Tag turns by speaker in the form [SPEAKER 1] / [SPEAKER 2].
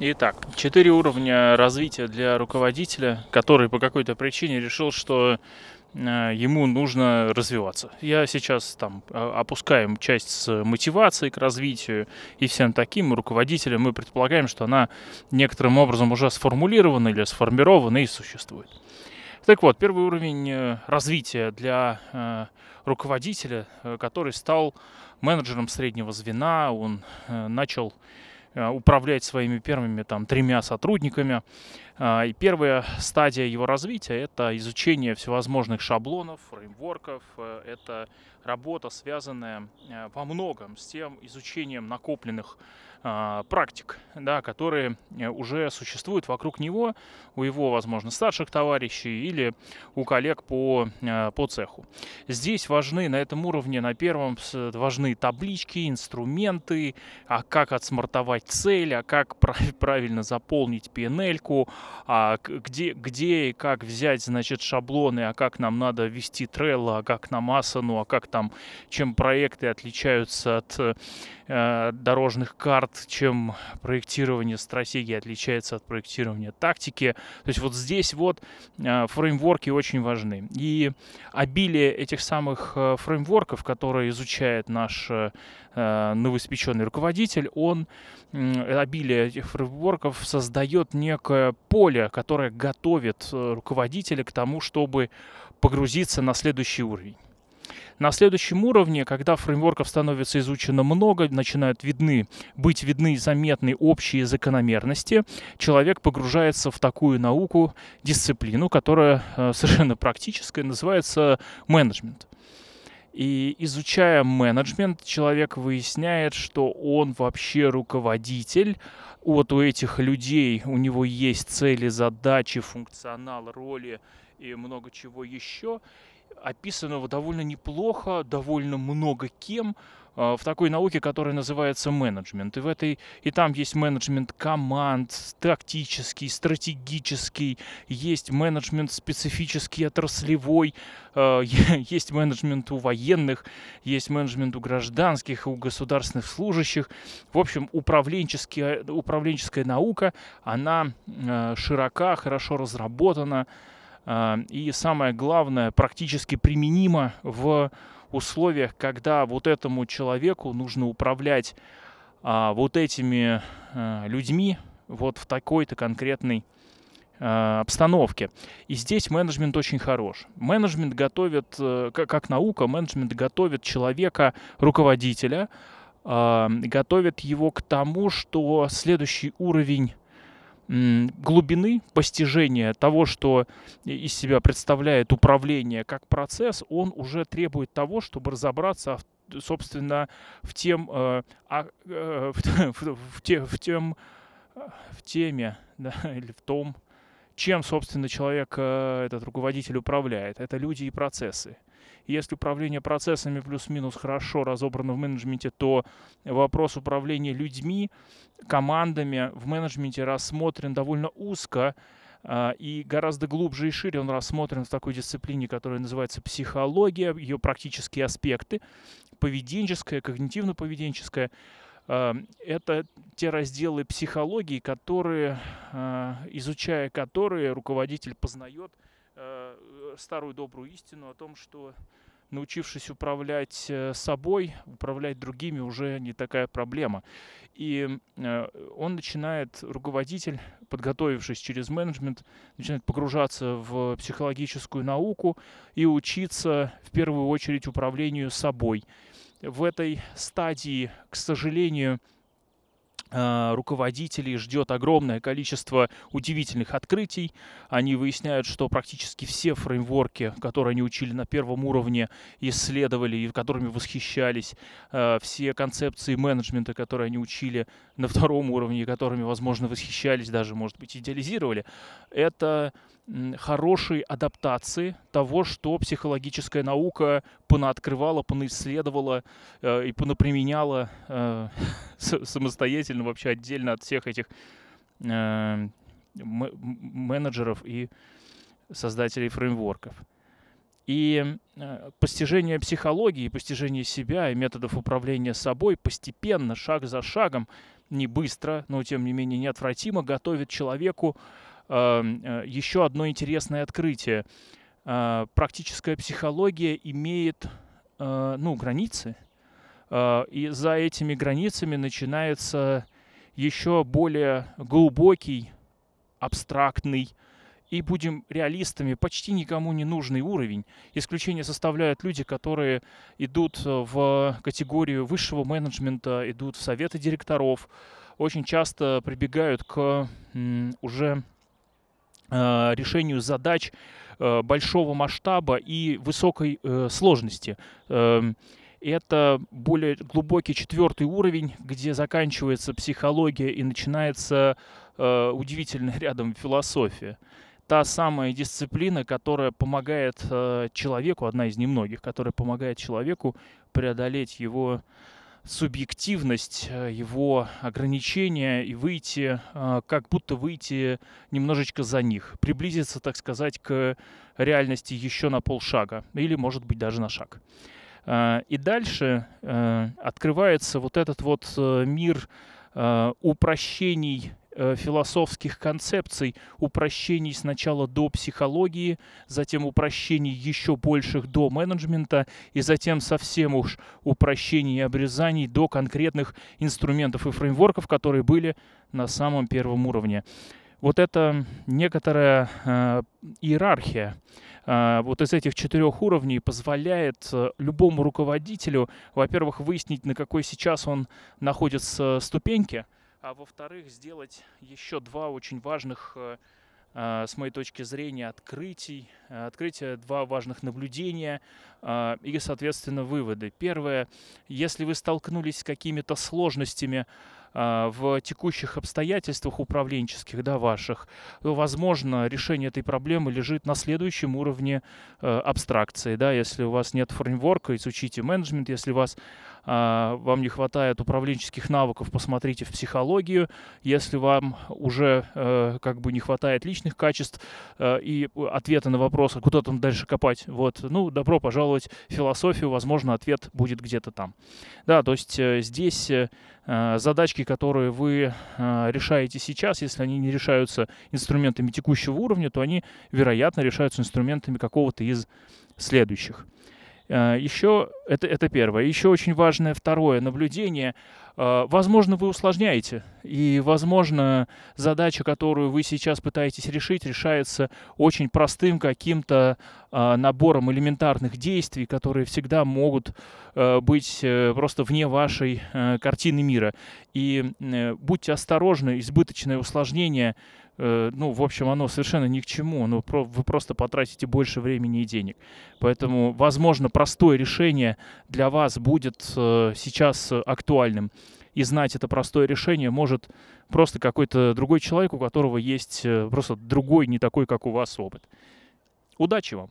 [SPEAKER 1] Итак, четыре уровня развития для руководителя, который по какой-то причине решил, что э, ему нужно развиваться. Я сейчас там а, опускаем часть с мотивацией к развитию и всем таким руководителям. Мы предполагаем, что она некоторым образом уже сформулирована или сформирована и существует. Так вот, первый уровень э, развития для э, руководителя, который стал менеджером среднего звена, он начал Э, управлять своими первыми там тремя сотрудниками. А, и первая стадия его развития – это изучение всевозможных шаблонов, фреймворков, э, это работа, связанная э, во многом с тем изучением накопленных практик, да, которые э, уже существуют вокруг него, у его, возможно, старших товарищей или у коллег по, э, по цеху. Здесь важны на этом уровне, на первом, важны таблички, инструменты, а как отсмартовать цель, а как правильно заполнить PNL-ку, а где, где и как взять, значит, шаблоны, а как нам надо ввести Trello, а как нам Asana, а как там, чем проекты отличаются от э, дорожных карт, чем проектирование стратегии отличается от проектирования тактики. То есть вот здесь вот э, фреймворки очень важны. И обилие этих самых э, фреймворков, которые изучает наш э, новоиспеченный руководитель, он обилие этих фреймворков создает некое поле, которое готовит руководителя к тому, чтобы погрузиться на следующий уровень. На следующем уровне, когда фреймворков становится изучено много, начинают видны, быть видны заметные общие закономерности, человек погружается в такую науку, дисциплину, которая э, совершенно практическая, называется менеджмент. И изучая менеджмент, человек выясняет, что он вообще руководитель. Вот у этих людей у него есть цели, задачи, функционал, роли и много чего еще описано довольно неплохо, довольно много кем а, в такой науке, которая называется менеджмент. И в этой и там есть менеджмент команд, тактический, стратегический, есть менеджмент специфический, отраслевой, а, есть менеджмент у военных, есть менеджмент у гражданских, у государственных служащих. В общем, управленческая, управленческая наука, она а, широка, хорошо разработана, и самое главное, практически применимо в условиях, когда вот этому человеку нужно управлять а, вот этими а, людьми вот в такой-то конкретной обстановке. И здесь менеджмент очень хорош. Менеджмент готовит, э, как наука, менеджмент готовит человека, руководителя, готовит его к тому, что следующий уровень глубины постижения того, что из себя представляет управление как процесс, он уже требует того, чтобы разобраться, собственно, в тем, э, а, э, в, в, в, те, в тем, в теме, да, или в том, чем, собственно, человек, э, этот руководитель управляет. Это люди и процессы. Если управление процессами плюс-минус хорошо разобрано в менеджменте, то вопрос управления людьми, командами в менеджменте рассмотрен довольно узко, а, и гораздо глубже и шире он рассмотрен в такой дисциплине, которая называется психология, ее практические аспекты, поведенческая, когнитивно-поведенческая. А, это те разделы психологии, которые, а, изучая которые руководитель познает Э, старую добрую истину о том, что научившись управлять э, собой, управлять другими уже не такая проблема. И э, он начинает, руководитель, подготовившись через менеджмент, начинает погружаться в психологическую науку и учиться в первую очередь управлению собой. В этой стадии, к сожалению, руководителей ждет огромное количество удивительных открытий. Они выясняют, что практически все фреймворки, которые они учили на первом уровне, исследовали и которыми восхищались, а, все концепции менеджмента, которые они учили на втором уровне, которыми, возможно, восхищались, даже, может быть, идеализировали, это хорошей адаптации того, что психологическая наука понаоткрывала, понаисследовала э, и понаприменяла э, самостоятельно, вообще отдельно от всех этих э, менеджеров и создателей фреймворков. И э, постижение психологии, постижение себя и методов управления собой постепенно, шаг за шагом, не быстро, но тем не менее неотвратимо готовит человеку еще одно интересное открытие. Э, практическая психология имеет ну, границы, и за этими границами начинается еще более глубокий, абстрактный, и будем реалистами, почти никому не нужный уровень. Исключение составляют люди, которые идут э, в категорию высшего менеджмента, идут в советы директоров, очень часто прибегают к уже э, решению задач э, большого масштаба и высокой сложности. Эм, это более глубокий четвертый уровень, где заканчивается психология и начинается удивительно рядом философия та самая дисциплина, которая помогает э, человеку, одна из немногих, которая помогает человеку преодолеть его субъективность, э, его ограничения и выйти, э, как будто выйти немножечко за них, приблизиться, так сказать, к реальности еще на полшага или, может быть, даже на шаг. Э, и дальше открывается вот этот вот мир упрощений Э, философских концепций, упрощений сначала до психологии, затем упрощений еще больших до менеджмента, и затем совсем уж упрощений и обрезаний до конкретных инструментов и фреймворков, которые были на самом первом уровне. Вот это некоторая э, иерархия э, вот из этих четырех уровней позволяет э, любому руководителю, во-первых, выяснить, на какой сейчас он находится ступеньке, а во-вторых, сделать еще два очень важных, э, э, с моей точки зрения, открытий, э, открытия, два важных наблюдения и, соответственно, выводы. Первое, если вы столкнулись с какими-то сложностями в текущих обстоятельствах управленческих, да, ваших, возможно, решение этой проблемы лежит на следующем уровне э, абстракции, да, если у вас нет фреймворка, изучите менеджмент, если у вас а, вам не хватает управленческих навыков, посмотрите в психологию. Если вам уже э, как бы не хватает личных качеств э, и ответа на вопрос, а куда там дальше копать, вот, ну, добро пожаловать в философию, возможно, ответ будет где-то там. Да, то есть здесь задачки, которые вы э, решаете сейчас, если они не решаются инструментами текущего уровня, то они, вероятно, решаются инструментами какого-то из следующих. Э, Еще это, это первое. Еще очень важное второе наблюдение. Э, возможно, вы усложняете, и, возможно, задача, которую вы сейчас пытаетесь решить, решается очень простым каким-то э, набором элементарных действий, которые всегда могут быть просто вне вашей картины мира. И будьте осторожны, избыточное усложнение ну, в общем, оно совершенно ни к чему. Ну, вы просто потратите больше времени и денег. Поэтому, возможно, простое решение для вас будет э, сейчас актуальным. И знать это простое решение может просто какой-то другой человек, у которого есть э, просто другой, не такой, как у вас, опыт. Удачи вам!